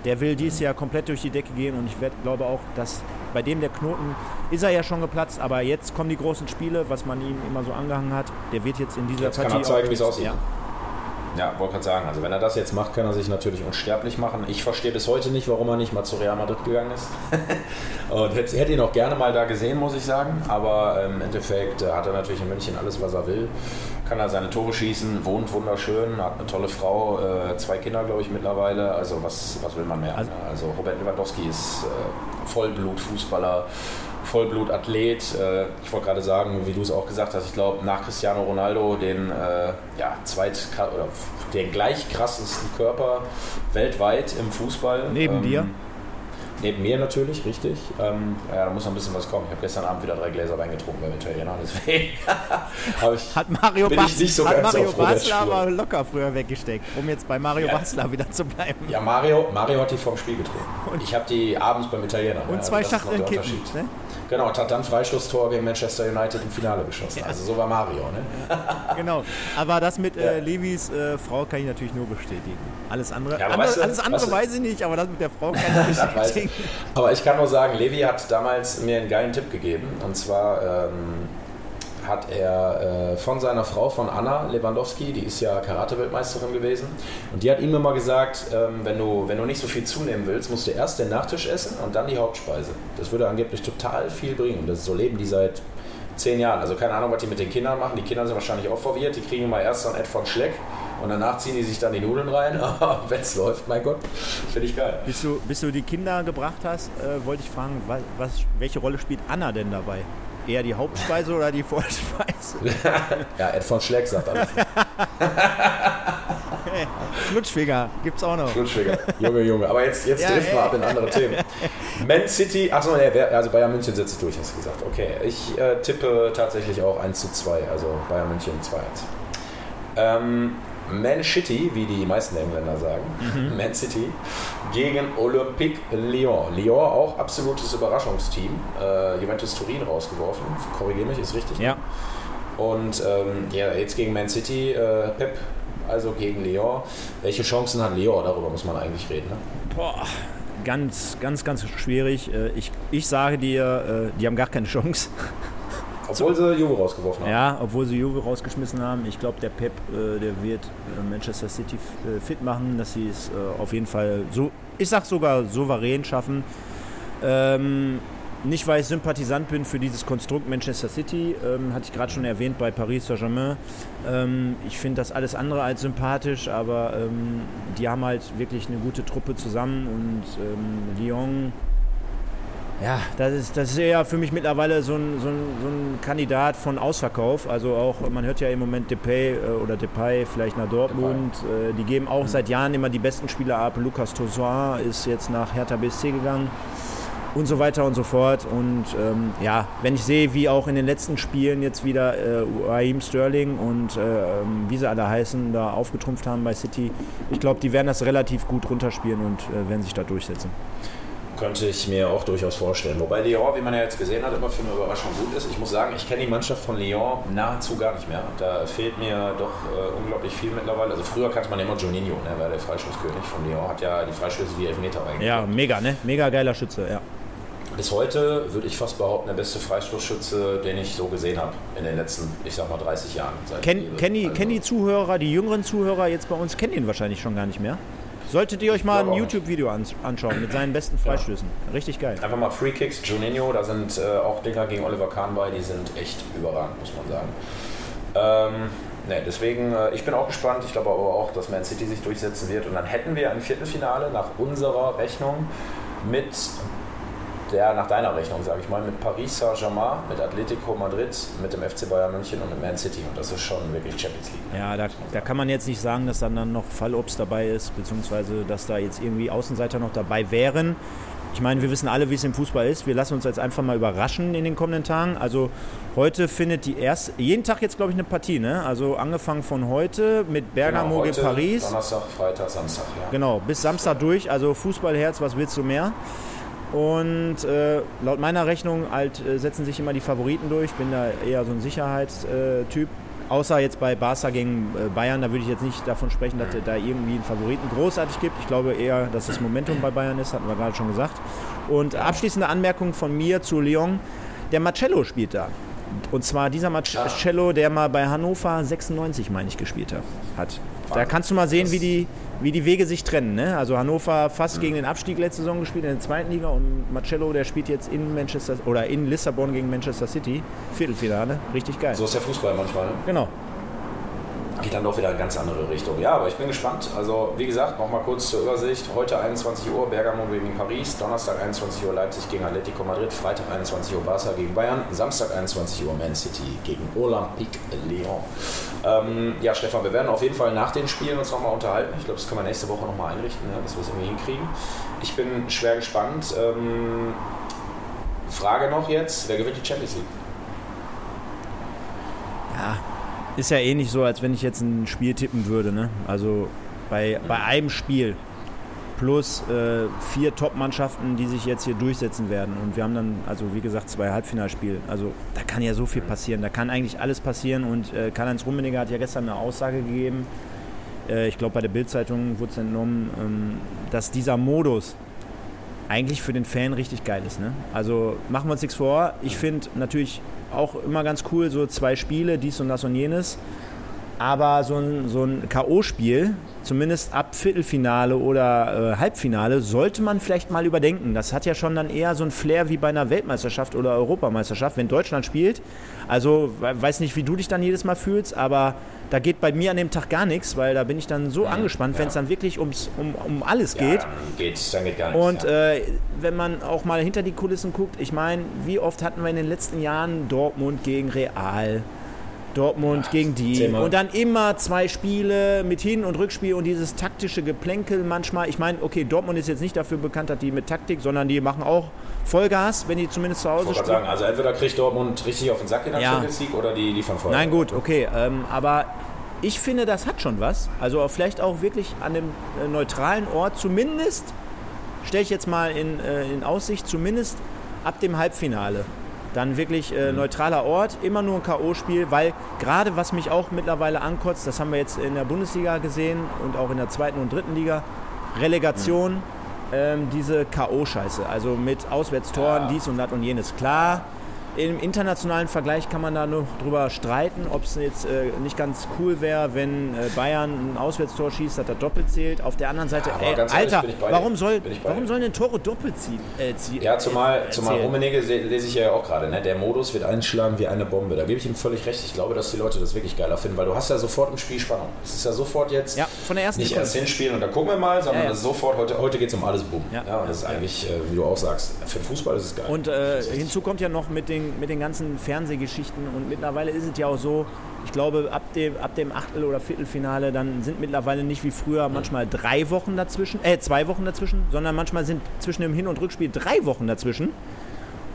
Der will dieses Jahr komplett durch die Decke gehen und ich werd, glaube auch, dass bei dem der Knoten ist er ja schon geplatzt, aber jetzt kommen die großen Spiele, was man ihm immer so angehangen hat. Der wird jetzt in dieser jetzt Partie. Kann er zeigen, wie es aussieht. Ja. Ja, wollte gerade sagen, also wenn er das jetzt macht, kann er sich natürlich unsterblich machen. Ich verstehe bis heute nicht, warum er nicht mal zu Real Madrid gegangen ist. und hätte, hätte ihn auch gerne mal da gesehen, muss ich sagen. Aber im Endeffekt äh, hat er natürlich in München alles, was er will. Kann er seine Tore schießen, wohnt wunderschön, hat eine tolle Frau, äh, zwei Kinder, glaube ich, mittlerweile. Also was, was will man mehr? Also, also Robert Lewandowski ist äh, Vollblut-Fußballer. Vollblutathlet. Äh, ich wollte gerade sagen, wie du es auch gesagt hast, ich glaube nach Cristiano Ronaldo den äh, ja, zweit oder den gleich krassesten Körper weltweit im Fußball. Neben ähm, dir? Neben mir natürlich, richtig. Ähm, ja, da muss noch ein bisschen was kommen. Ich habe gestern Abend wieder drei Gläser Wein getrunken beim Italiener, deswegen ich, hat Mario, Bas nicht so hat Mario Basler aber locker früher weggesteckt, um jetzt bei Mario ja. Basler wieder zu bleiben. Ja, Mario, Mario hat die vorm Spiel getrunken. Und ich habe die abends beim Italiener. Und zwei Schachteln Kippen. Ne? Genau, und hat dann Freistoßtor gegen Manchester United im Finale geschossen. Ja. Also so war Mario. Ne? genau, aber das mit äh, Levis äh, Frau kann ich natürlich nur bestätigen. Alles andere, ja, andere, weißt du, alles andere weißt du, weiß ich nicht, aber das mit der Frau kann ich bestätigen. aber ich kann nur sagen, Levi hat damals mir einen geilen Tipp gegeben. Und zwar ähm, hat er äh, von seiner Frau, von Anna Lewandowski, die ist ja Karate-Weltmeisterin gewesen, und die hat ihm immer gesagt, ähm, wenn, du, wenn du nicht so viel zunehmen willst, musst du erst den Nachtisch essen und dann die Hauptspeise. Das würde angeblich total viel bringen. Das so leben die seit zehn Jahren. Also keine Ahnung, was die mit den Kindern machen. Die Kinder sind wahrscheinlich auch verwirrt. Die kriegen immer erst so ein Ed von Schleck und danach ziehen die sich dann die Nudeln rein. Wenn es läuft, mein Gott, finde ich geil. Bis du, bis du die Kinder gebracht hast, äh, wollte ich fragen, was, welche Rolle spielt Anna denn dabei? Eher die Hauptspeise oder die Vorspeise? ja, Ed von Schleck sagt alles. Flutschfinger gibt's auch noch. Flutschfinger, Junge, Junge. Aber jetzt, jetzt ja, driften wir ab in andere Themen. Man City, achso, also Bayern München setzt durch, hast du gesagt. Okay, ich äh, tippe tatsächlich auch 1 zu 2, also Bayern München 2-1. Ähm, man City, wie die meisten Engländer sagen, mhm. Man City, gegen Olympique Lyon. Lyon auch absolutes Überraschungsteam. Äh, Juventus Turin rausgeworfen. Korrigiere mich, ist richtig. Ja. Und ähm, ja, jetzt gegen Man City, äh, Pep, also gegen Lyon. Welche Chancen hat Lyon? Darüber muss man eigentlich reden. Ne? Boah, ganz, ganz, ganz schwierig. Äh, ich, ich sage dir, äh, die haben gar keine Chance. Obwohl sie Juve rausgeworfen haben. Ja, obwohl sie Juve rausgeschmissen haben. Ich glaube, der Pep, äh, der wird Manchester City fit machen, dass sie es auf jeden Fall so, ich sag sogar souverän schaffen. Ähm, nicht, weil ich Sympathisant bin für dieses Konstrukt Manchester City, ähm, hatte ich gerade schon erwähnt bei Paris Saint-Germain. Ähm, ich finde das alles andere als sympathisch, aber ähm, die haben halt wirklich eine gute Truppe zusammen und ähm, Lyon, ja, das ist, das ist eher für mich mittlerweile so ein, so, ein, so ein Kandidat von Ausverkauf. Also auch, man hört ja im Moment Depay äh, oder Depay vielleicht nach Dortmund. Äh, die geben auch mhm. seit Jahren immer die besten Spieler ab. Lucas Toussaint ist jetzt nach Hertha BSC gegangen und so weiter und so fort. Und ähm, ja, wenn ich sehe, wie auch in den letzten Spielen jetzt wieder äh, Raheem Sterling und äh, ähm, wie sie alle heißen, da aufgetrumpft haben bei City, ich glaube, die werden das relativ gut runterspielen und äh, werden sich da durchsetzen. Könnte ich mir auch durchaus vorstellen. Wobei Lyon, wie man ja jetzt gesehen hat, immer für eine Überraschung gut ist. Ich muss sagen, ich kenne die Mannschaft von Lyon nahezu gar nicht mehr. Da fehlt mir doch äh, unglaublich viel mittlerweile. Also früher kannte man immer Juninho, ne, war der Freistoßkönig von Lyon, hat ja die Freischüsse wie Elfmeter eigentlich. Ja, mega, ne? Mega geiler Schütze, ja bis heute würde ich fast behaupten, der beste Freistoßschütze, den ich so gesehen habe in den letzten, ich sag mal, 30 Jahren. Ken, kennen, die, also kennen die Zuhörer, die jüngeren Zuhörer jetzt bei uns, kennen ihn wahrscheinlich schon gar nicht mehr. Solltet ihr euch mal ein YouTube-Video anschauen mit seinen besten Freistößen. Ja. Richtig geil. Einfach mal Free Kicks, Juninho, da sind äh, auch Dinger gegen Oliver Kahn bei, die sind echt überragend, muss man sagen. Ähm, ne, deswegen, äh, ich bin auch gespannt. Ich glaube aber auch, dass Man City sich durchsetzen wird. Und dann hätten wir ein Viertelfinale nach unserer Rechnung mit der nach deiner Rechnung, sage ich mal, mit Paris Saint-Germain, mit Atletico Madrid, mit dem FC Bayern München und mit Man City. Und das ist schon wirklich Champions League. Ja, da, da kann man jetzt nicht sagen, dass dann, dann noch Fallobst dabei ist, beziehungsweise dass da jetzt irgendwie Außenseiter noch dabei wären. Ich meine, wir wissen alle, wie es im Fußball ist. Wir lassen uns jetzt einfach mal überraschen in den kommenden Tagen. Also heute findet die erste, jeden Tag jetzt glaube ich eine Partie, ne? Also angefangen von heute mit Bergamo Genau, gegen heute, Paris. Donnerstag, Freitag, Samstag, ja. Genau, bis Samstag durch. Also Fußballherz, was willst du mehr? Und äh, laut meiner Rechnung halt, äh, setzen sich immer die Favoriten durch. Ich bin da eher so ein Sicherheitstyp. Außer jetzt bei Barca gegen äh, Bayern, da würde ich jetzt nicht davon sprechen, dass da irgendwie einen Favoriten großartig gibt. Ich glaube eher, dass das Momentum bei Bayern ist, hatten wir gerade schon gesagt. Und abschließende Anmerkung von mir zu Lyon. Der Marcello spielt da. Und zwar dieser Marcello, der mal bei Hannover 96, meine ich, gespielt hat. Da kannst du mal sehen, wie die, wie die Wege sich trennen. Ne? Also Hannover fast gegen den Abstieg letzte Saison gespielt in der zweiten Liga und Marcello, der spielt jetzt in Manchester oder in Lissabon gegen Manchester City. Viertelfinale, richtig geil. So ist der Fußball manchmal. Ne? Genau. Geht dann doch wieder in ganz andere Richtung. Ja, aber ich bin gespannt. Also, wie gesagt, nochmal kurz zur Übersicht. Heute 21 Uhr Bergamo gegen Paris, Donnerstag 21 Uhr Leipzig gegen Atletico Madrid, Freitag 21 Uhr Barca gegen Bayern, Samstag 21 Uhr Man City gegen Olympique Lyon. Ähm, ja, Stefan, wir werden auf jeden Fall nach den Spielen uns nochmal unterhalten. Ich glaube, das können wir nächste Woche nochmal einrichten, ja, dass wir es irgendwie hinkriegen. Ich bin schwer gespannt. Ähm, Frage noch jetzt, wer gewinnt die Champions League? Ja, ist ja ähnlich so, als wenn ich jetzt ein Spiel tippen würde. Ne? Also bei, bei einem Spiel plus äh, vier Top-Mannschaften, die sich jetzt hier durchsetzen werden. Und wir haben dann, also wie gesagt, zwei Halbfinalspiele. Also da kann ja so viel passieren. Da kann eigentlich alles passieren. Und äh, Karl-Heinz Rummenigge hat ja gestern eine Aussage gegeben, äh, ich glaube bei der Bild-Zeitung wurde es entnommen, ähm, dass dieser Modus eigentlich für den Fan richtig geil ist. Ne? Also machen wir uns nichts vor. Ich finde natürlich auch immer ganz cool, so zwei Spiele, dies und das und jenes. Aber so ein, so ein K.O.-Spiel, zumindest ab Viertelfinale oder äh, Halbfinale, sollte man vielleicht mal überdenken. Das hat ja schon dann eher so ein Flair wie bei einer Weltmeisterschaft oder Europameisterschaft, wenn Deutschland spielt. Also we- weiß nicht, wie du dich dann jedes Mal fühlst, aber da geht bei mir an dem Tag gar nichts, weil da bin ich dann so angespannt, wenn es dann wirklich ums, um, um alles geht. Ja, dann, geht, dann geht gar nichts. Und ja. äh, wenn man auch mal hinter die Kulissen guckt, ich meine, wie oft hatten wir in den letzten Jahren Dortmund gegen Real, Dortmund gegen die Thema. und dann immer zwei Spiele mit Hin- und Rückspiel und dieses taktische Geplänkel manchmal. Ich meine, okay, Dortmund ist jetzt nicht dafür bekannt, dass die mit Taktik, sondern die machen auch Vollgas, wenn die zumindest zu Hause spielen. sagen, also entweder kriegt Dortmund richtig auf den Sack in der Ja. Champions League oder die liefern voll. Nein, gut, okay. Ähm, aber ich finde, das hat schon was. Also vielleicht auch wirklich an einem äh, neutralen Ort, zumindest, stelle ich jetzt mal in, äh, in Aussicht, zumindest ab dem Halbfinale. Dann wirklich äh, neutraler Ort, immer nur ein K.O.-Spiel, weil gerade was mich auch mittlerweile ankotzt, das haben wir jetzt in der Bundesliga gesehen und auch in der zweiten und dritten Liga, Relegation, ähm, diese K.O.-Scheiße. Also mit Auswärtstoren, Ja. dies und das und jenes. Klar, im internationalen Vergleich kann man da noch drüber streiten, ob es jetzt äh, nicht ganz cool wäre, wenn äh, Bayern ein Auswärtstor schießt, dass das doppelt zählt. Auf der anderen Seite, aber ey, ehrlich, Alter, bin ich bei dir. warum, soll, warum sollen denn Tore doppelt ziehen? Äh, ziehen Ja, zumal, äh, zumal? Rummenigge se- lese ich ja auch gerade, ne? der Modus wird einschlagen wie eine Bombe. Da gebe ich ihm völlig recht. Ich glaube, dass die Leute das wirklich geiler finden, weil du hast ja sofort im Spiel Spannung. Es ist ja sofort jetzt Ja, von der ersten nicht Sekunde. erst hinspielen und dann gucken wir mal, sondern Ja, ja. es ist sofort, heute, heute geht es um alles Boom. Ja. Ja. und das ist eigentlich, äh, wie du auch sagst, für den Fußball ist es geil. Und äh, hinzu kommt ja noch mit den, mit den ganzen Fernsehgeschichten und mittlerweile ist es ja auch so, ich glaube, ab dem, ab dem Achtel- oder Viertelfinale, dann sind mittlerweile nicht wie früher manchmal drei Wochen dazwischen, äh, zwei Wochen dazwischen, sondern manchmal sind zwischen dem Hin- und Rückspiel drei Wochen dazwischen.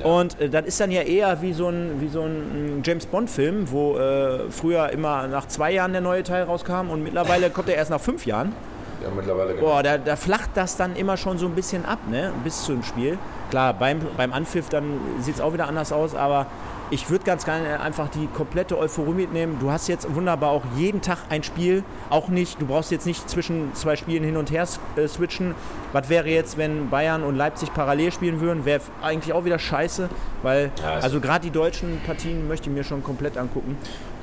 Und äh, das ist dann ja eher wie so ein, wie so ein James Bond-Film, wo äh, früher immer nach zwei Jahren der neue Teil rauskam und mittlerweile kommt er erst nach fünf Jahren. Ja, mittlerweile genau. Boah, da, da flacht das dann immer schon so ein bisschen ab, ne? Bis zum Spiel. Klar, beim, beim Anpfiff dann sieht es auch wieder anders aus, aber ich würde ganz gerne einfach die komplette Euphorie mitnehmen. Du hast jetzt wunderbar auch jeden Tag ein Spiel. Auch nicht, du brauchst jetzt nicht zwischen zwei Spielen hin und her äh, switchen. Was wäre jetzt, wenn Bayern und Leipzig parallel spielen würden? Wäre eigentlich auch wieder scheiße, weil, Ja, also gerade die deutschen Partien möchte ich mir schon komplett angucken.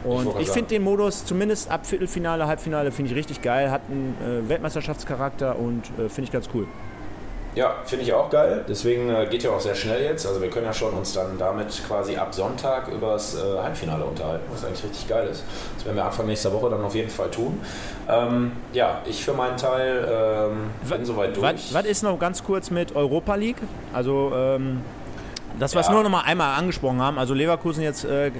Und ich sagen. finde den Modus zumindest ab Viertelfinale, Halbfinale finde ich richtig geil, hat einen äh, Weltmeisterschaftscharakter und äh, finde ich ganz cool. Ja, finde ich auch geil. Deswegen äh, geht ja auch sehr schnell jetzt. Also wir können ja schon uns dann damit quasi ab Sonntag über das äh, Halbfinale unterhalten, was eigentlich richtig geil ist. Das werden wir Anfang nächster Woche dann auf jeden Fall tun. Ähm, ja, ich für meinen Teil ähm, bin soweit durch. Was, ist noch ganz kurz mit Europa League? Also ähm, das, was ja. nur noch mal einmal angesprochen haben. Also Leverkusen jetzt äh,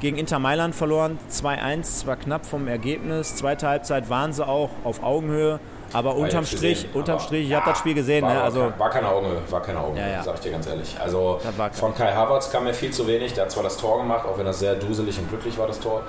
gegen Inter Mailand verloren, 2-1, zwar knapp vom Ergebnis. Zweite Halbzeit waren sie auch auf Augenhöhe. Aber unterm Strich, gesehen, unterm Strich, ich habe das Spiel gesehen. War, ne? also, war keine Augenhöhe, war keine Augenhöhe, ja, ja. sag ich dir ganz ehrlich. Also von Kai Havertz kam mir viel zu wenig. Der hat zwar das Tor gemacht, auch wenn das sehr duselig und glücklich war, das Tor.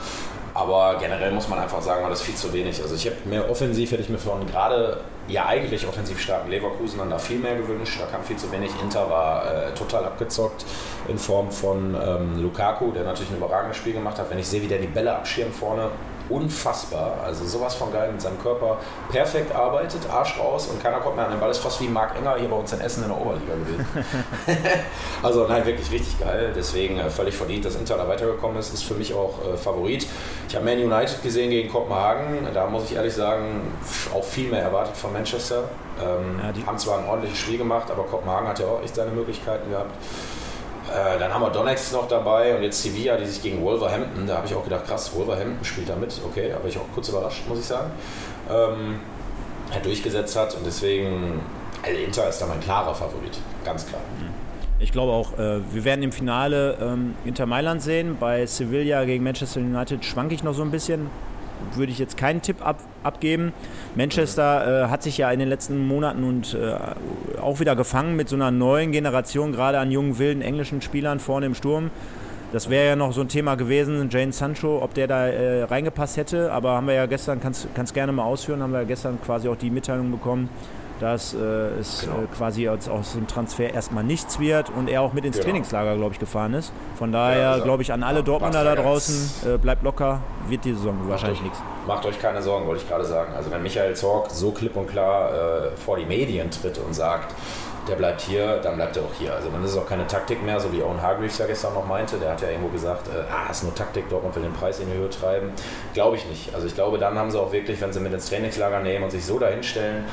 Aber generell muss man einfach sagen, war das viel zu wenig. Also ich habe mir offensiv, hätte ich mir von gerade ja eigentlich offensiv starken Leverkusen dann da viel mehr gewünscht. Da kam viel zu wenig. Inter war äh, total abgezockt in Form von ähm, Lukaku, der natürlich ein überragendes Spiel gemacht hat. Wenn ich sehe, wie der die Bälle abschirmt vorne, unfassbar. Also sowas von geil mit seinem Körper. Perfekt arbeitet, Arsch raus und keiner kommt mehr an den Ball. Ist fast wie Marc Enger hier bei uns in Essen in der Oberliga gewesen. also nein, wirklich richtig geil. Deswegen äh, völlig verdient, dass Inter da weitergekommen ist. Ist für mich auch äh, Favorit. Ich habe Man United gesehen gegen Kopenhagen. Da muss ich ehrlich sagen, auch viel mehr erwartet von Manchester. Ähm, ja, haben zwar ein ordentliches Spiel gemacht, aber Kopenhagen hat ja auch echt seine Möglichkeiten gehabt. Äh, dann haben wir Donetsk noch dabei und jetzt Sevilla, die sich gegen Wolverhampton, da habe ich auch gedacht, krass, Wolverhampton spielt da mit, okay, aber ich auch kurz überrascht, muss ich sagen, ähm, durchgesetzt hat und deswegen, also Inter ist da mein klarer Favorit, ganz klar. Mhm. Ich glaube auch, äh, wir werden im Finale ähm, Inter Mailand sehen. Bei Sevilla gegen Manchester United schwanke ich noch so ein bisschen würde ich jetzt keinen Tipp ab, abgeben. Manchester äh, hat sich ja in den letzten Monaten und äh, auch wieder gefangen mit so einer neuen Generation, gerade an jungen, wilden englischen Spielern vorne im Sturm. Das wäre ja noch so ein Thema gewesen, Jane Sancho, ob der da äh, reingepasst hätte. Aber haben wir ja gestern, kannst, kannst gerne mal ausführen, haben wir ja gestern quasi auch die Mitteilung bekommen, dass äh, es genau. äh, quasi aus, aus, dem Transfer erstmal nichts wird und er auch mit ins genau. Trainingslager, glaube ich, gefahren ist. Von daher ja, also, glaube ich an alle Dortmunder da draußen, äh, bleibt locker, wird die Saison macht wahrscheinlich nichts. Macht euch keine Sorgen, wollte ich gerade sagen. Also wenn Michael Zorg so klipp und klar äh, vor die Medien tritt und sagt, der bleibt hier, dann bleibt er auch hier. Also dann ist es auch keine Taktik mehr, so wie Owen Hargreaves ja gestern noch meinte. Der hat ja irgendwo gesagt, äh, ah, ist nur Taktik, Dortmund will den Preis in die Höhe treiben. Glaube ich nicht. Also ich glaube, dann haben sie auch wirklich, wenn sie mit ins Trainingslager nehmen und sich so dahinstellen,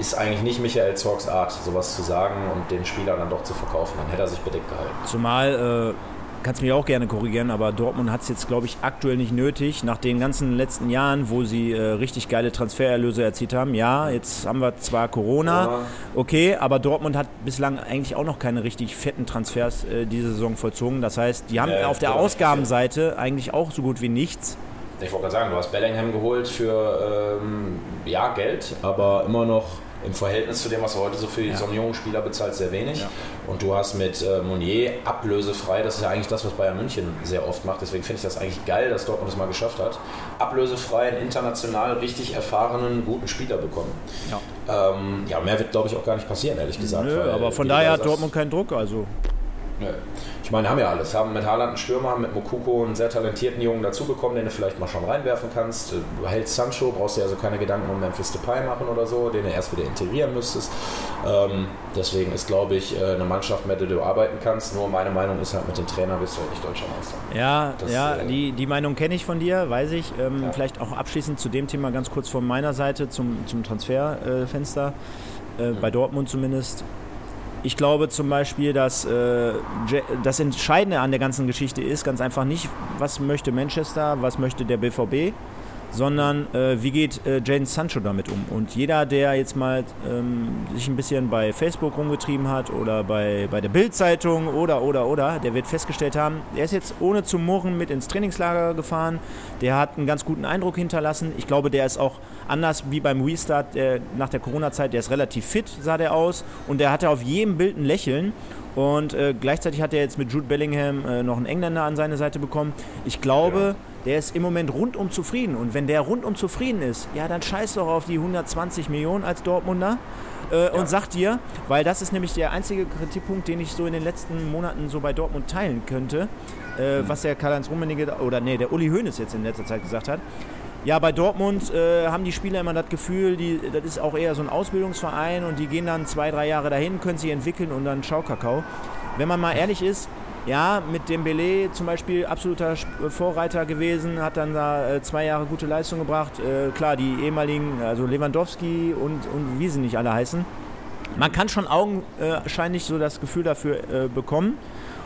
ist eigentlich nicht Michael Zorgs Art, sowas zu sagen und den Spieler dann doch zu verkaufen. Dann hätte er sich bedeckt gehalten. Zumal, äh, kannst mich auch gerne korrigieren, aber Dortmund hat es jetzt, glaube ich, aktuell nicht nötig. Nach den ganzen letzten Jahren, wo sie äh, richtig geile Transfererlöse erzielt haben. Ja, jetzt haben wir zwar Corona, okay, aber Dortmund hat bislang eigentlich auch noch keine richtig fetten Transfers äh, diese Saison vollzogen. Das heißt, die haben äh, auf der Ausgabenseite eigentlich auch so gut wie nichts. Ich wollte gerade sagen, du hast Bellingham geholt für ähm, ja, Geld, aber immer noch im Verhältnis zu dem, was du heute so für ja. so einen jungen Spieler bezahlt, sehr wenig. Ja. Und du hast mit äh, Monier ablösefrei, das ist ja eigentlich das, was Bayern München sehr oft macht. Deswegen finde ich das eigentlich geil, dass Dortmund das mal geschafft hat. Ablösefrei einen international richtig erfahrenen, guten Spieler bekommen. Ja, ähm, ja mehr wird, glaube ich, auch gar nicht passieren, ehrlich gesagt. Nö, aber von daher hat Dortmund keinen Druck. Also. Ich meine, haben ja alles. Haben mit Haaland einen Stürmer, mit Mokuko einen sehr talentierten Jungen dazu bekommen, den du vielleicht mal schon reinwerfen kannst. Du hältst Sancho, brauchst dir also keine Gedanken um Memphis Depay machen oder so, den du erst wieder integrieren müsstest. Ähm, deswegen ist, glaube ich, äh, eine Mannschaft, mit der du arbeiten kannst. Nur meine Meinung ist halt, mit dem Trainer bist du halt nicht deutscher Meister. Ja, das, ja äh, die, die Meinung kenne ich von dir, weiß ich. Ähm, ja. Vielleicht auch abschließend zu dem Thema ganz kurz von meiner Seite zum, zum Transferfenster. Äh. Bei Dortmund zumindest ich glaube zum Beispiel, dass äh, das Entscheidende an der ganzen Geschichte ist ganz einfach nicht, was möchte Manchester, was möchte der BVB, sondern äh, wie geht äh, Jane Sancho damit um. Und jeder, der jetzt mal ähm, sich ein bisschen bei Facebook rumgetrieben hat oder bei, bei der Bild-Zeitung oder, oder, oder, der wird festgestellt haben, er ist jetzt ohne zu murren mit ins Trainingslager gefahren, der hat einen ganz guten Eindruck hinterlassen. Ich glaube, der ist auch anders wie beim Restart der, nach der Corona-Zeit, der ist relativ fit, sah der aus und der hatte auf jedem Bild ein Lächeln. Und äh, gleichzeitig hat er jetzt mit Jude Bellingham äh, noch einen Engländer an seine Seite bekommen. Ich glaube, ja der ist im Moment rundum zufrieden. Und wenn der rundum zufrieden ist, ja, dann scheiß doch auf die 120 Millionen als Dortmunder äh, ja. und sagt dir, weil das ist nämlich der einzige Kritikpunkt, den ich so in den letzten Monaten so bei Dortmund teilen könnte, äh, mhm. was der Karl-Heinz Rummenigge oder nee, der Uli Hoeneß jetzt in letzter Zeit gesagt hat. Ja, bei Dortmund äh, haben die Spieler immer das Gefühl, die, das ist auch eher so ein Ausbildungsverein und die gehen dann zwei, drei Jahre dahin, können sich entwickeln und dann Schaukakao. Wenn man mal ehrlich ist, ja, mit dem Belay zum Beispiel absoluter Vorreiter gewesen, hat dann da äh, zwei Jahre gute Leistung gebracht. Äh, klar, die ehemaligen, also Lewandowski und, und wie sie nicht alle heißen, man kann schon augenscheinlich so das Gefühl dafür äh, bekommen.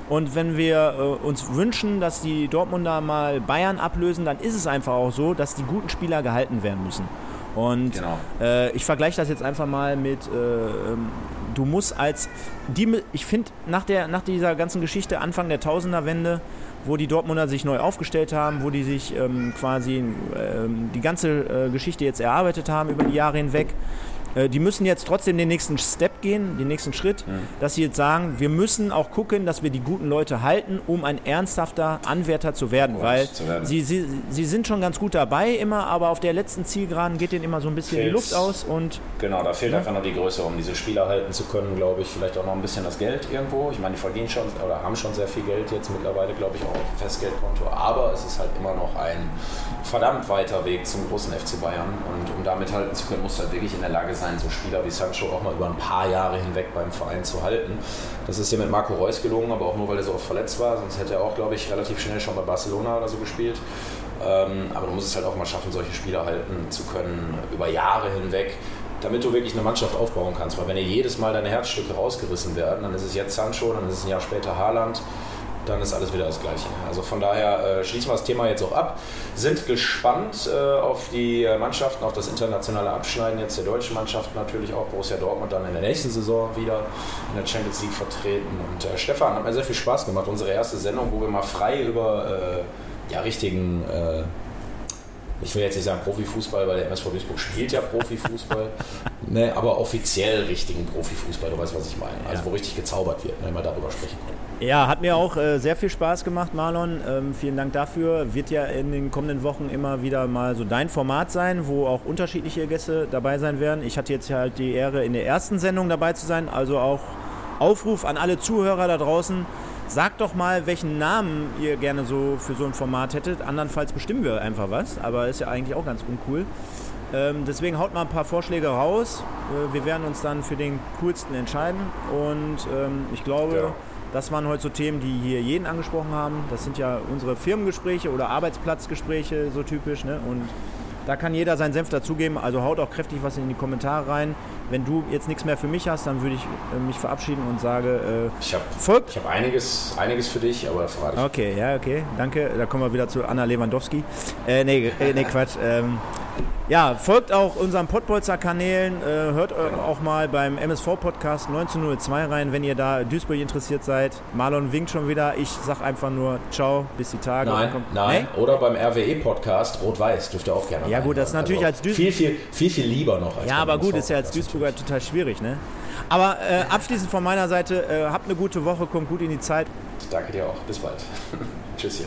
Und wenn wir äh, uns wünschen, dass die Dortmunder mal Bayern ablösen, dann ist es einfach auch so, dass die guten Spieler gehalten werden müssen. Und genau. äh, ich vergleiche das jetzt einfach mal mit, äh, ähm, du musst als, die, ich finde, nach, nach dieser ganzen Geschichte Anfang der Tausenderwende, wo die Dortmunder sich neu aufgestellt haben, wo die sich ähm, quasi ähm, die ganze äh, Geschichte jetzt erarbeitet haben über die Jahre hinweg, äh, die müssen jetzt trotzdem den nächsten Step gehen, den nächsten Schritt, mhm. dass sie jetzt sagen, wir müssen auch gucken, dass wir die guten Leute halten, um ein ernsthafter Anwärter zu werden. weil zu werden. Sie, sie, sie sind schon ganz gut dabei immer, aber auf der letzten Zielgeraden geht denen immer so ein bisschen Fehlt's. die Luft aus. Und, genau, da fehlt ja. einfach noch die Größe, um diese Spieler halten zu können, glaube ich. Vielleicht auch noch ein bisschen das Geld irgendwo. Ich meine, die verdienen schon oder haben schon sehr viel Geld jetzt mittlerweile, glaube ich, auch auf dem Festgeldkonto. Aber es ist halt immer noch ein verdammt weiter Weg zum großen FC Bayern. Und um da mithalten zu können, muss halt wirklich in der Lage sein, so Spieler wie Sancho auch mal über ein paar Jahre hinweg beim Verein zu halten. Das ist hier mit Marco Reus gelungen, aber auch nur, weil er so oft verletzt war. Sonst hätte er auch, glaube ich, relativ schnell schon bei Barcelona oder so gespielt. Ähm, aber du musst es halt auch mal schaffen, solche Spieler halten zu können über Jahre hinweg damit du wirklich eine Mannschaft aufbauen kannst. Weil wenn dir jedes Mal deine Herzstücke rausgerissen werden, dann ist es jetzt Sancho, dann ist es ein Jahr später Haaland, dann ist alles wieder das Gleiche. Also von daher äh, schließen wir das Thema jetzt auch ab. Sind gespannt äh, auf die Mannschaften, auf das internationale Abschneiden jetzt der deutschen Mannschaft natürlich auch. Borussia Dortmund dann in der nächsten Saison wieder in der Champions League vertreten. Und äh, Stefan, hat mir sehr viel Spaß gemacht. Unsere erste Sendung, wo wir mal frei über äh, ja, richtigen äh, ich will jetzt nicht sagen Profifußball, weil der MSV Duisburg spielt ja Profifußball, ne, aber offiziell richtigen Profifußball, du weißt, was ich meine. Also wo richtig gezaubert wird, wenn wir darüber sprechen können. Ja, hat mir auch äh, sehr viel Spaß gemacht, Marlon. Ähm, vielen Dank dafür. Wird ja in den kommenden Wochen immer wieder mal so dein Format sein, wo auch unterschiedliche Gäste dabei sein werden. Ich hatte jetzt halt die Ehre, in der ersten Sendung dabei zu sein, also auch Aufruf an alle Zuhörer da draußen Sagt doch mal, welchen Namen ihr gerne so für so ein Format hättet. Andernfalls bestimmen wir einfach was, aber ist ja eigentlich auch ganz uncool. Ähm, deswegen haut mal ein paar Vorschläge raus. Äh, wir werden uns dann für den coolsten entscheiden. Und ähm, ich glaube, ja. das waren heute so Themen, die hier jeden angesprochen haben. Das sind ja unsere Firmengespräche oder Arbeitsplatzgespräche, so typisch. Ne? Und da kann jeder seinen Senf dazugeben. Also haut auch kräftig was in die Kommentare rein. Wenn du jetzt nichts mehr für mich hast, dann würde ich äh, mich verabschieden und sage, äh, ich habe hab einiges, einiges für dich, aber das verrate ich. Okay, ja, okay, danke. Da kommen wir wieder zu Anna Lewandowski. Äh, nee, äh, nee, Quatsch. Ähm, ja, folgt auch unseren Podbolzer-Kanälen, äh, hört auch mal beim MSV-Podcast 1902 rein, wenn ihr da Duisburg interessiert seid. Marlon winkt schon wieder. Ich sag einfach nur Ciao, bis die Tage. Nein, nein. Nee? Oder beim RWE-Podcast Rot-Weiß dürft ihr auch gerne Ja gut, das ist natürlich also als Duisburg... Viel, viel, viel, viel lieber noch. Als ja, aber gut, ist ja als Duisburger total schwierig, ne? Aber äh, abschließend von meiner Seite, äh, habt eine gute Woche, kommt gut in die Zeit. Danke dir auch. Bis bald. Tschüss hier.